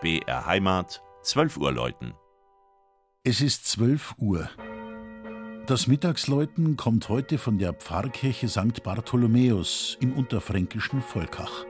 BR Heimat, 12 Uhr läuten. Es ist 12 Uhr. Das Mittagsläuten kommt heute von der Pfarrkirche St. Bartholomäus im unterfränkischen Volkach.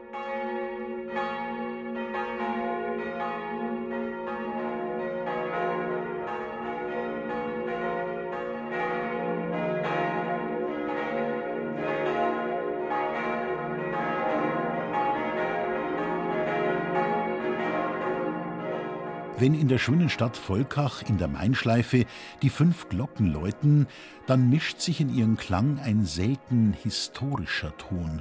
Wenn in der schönen Stadt Volkach in der Mainschleife die fünf Glocken läuten, dann mischt sich in ihren Klang ein selten historischer Ton.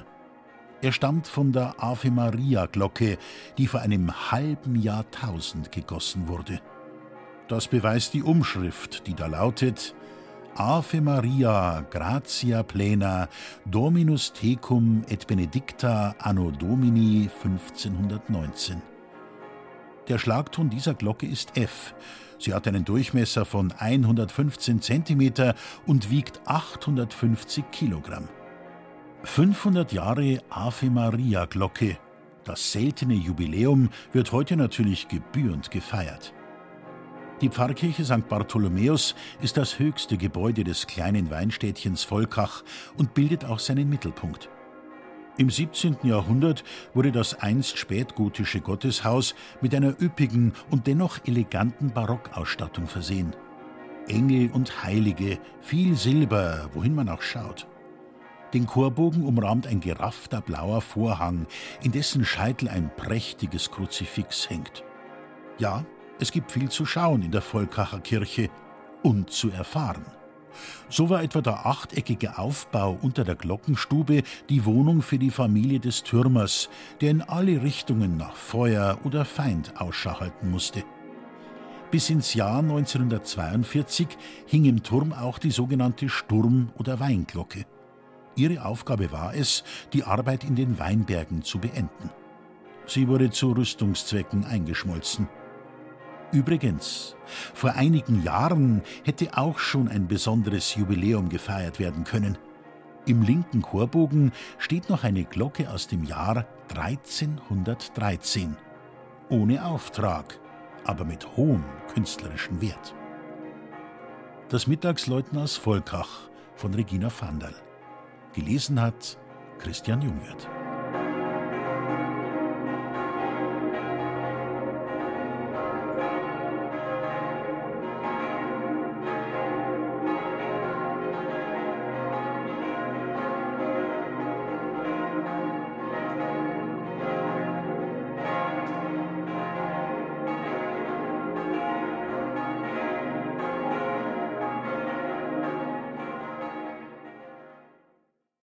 Er stammt von der Ave Maria Glocke, die vor einem halben Jahrtausend gegossen wurde. Das beweist die Umschrift, die da lautet Ave Maria gratia plena Dominus tecum et benedicta anno Domini 1519. Der Schlagton dieser Glocke ist F. Sie hat einen Durchmesser von 115 cm und wiegt 850 Kilogramm. 500 Jahre Ave Maria Glocke. Das seltene Jubiläum wird heute natürlich gebührend gefeiert. Die Pfarrkirche St. Bartholomäus ist das höchste Gebäude des kleinen Weinstädtchens Volkach und bildet auch seinen Mittelpunkt. Im 17. Jahrhundert wurde das einst spätgotische Gotteshaus mit einer üppigen und dennoch eleganten Barockausstattung versehen. Engel und Heilige, viel Silber, wohin man auch schaut. Den Chorbogen umrahmt ein geraffter blauer Vorhang, in dessen Scheitel ein prächtiges Kruzifix hängt. Ja, es gibt viel zu schauen in der Volkacher Kirche und zu erfahren. So war etwa der achteckige Aufbau unter der Glockenstube die Wohnung für die Familie des Türmers, der in alle Richtungen nach Feuer oder Feind Ausschau halten musste. Bis ins Jahr 1942 hing im Turm auch die sogenannte Sturm- oder Weinglocke. Ihre Aufgabe war es, die Arbeit in den Weinbergen zu beenden. Sie wurde zu Rüstungszwecken eingeschmolzen. Übrigens, vor einigen Jahren hätte auch schon ein besonderes Jubiläum gefeiert werden können. Im linken Chorbogen steht noch eine Glocke aus dem Jahr 1313. Ohne Auftrag, aber mit hohem künstlerischen Wert. Das Mittagsläuten aus Volkach von Regina Vandal. Gelesen hat Christian Jungwirth.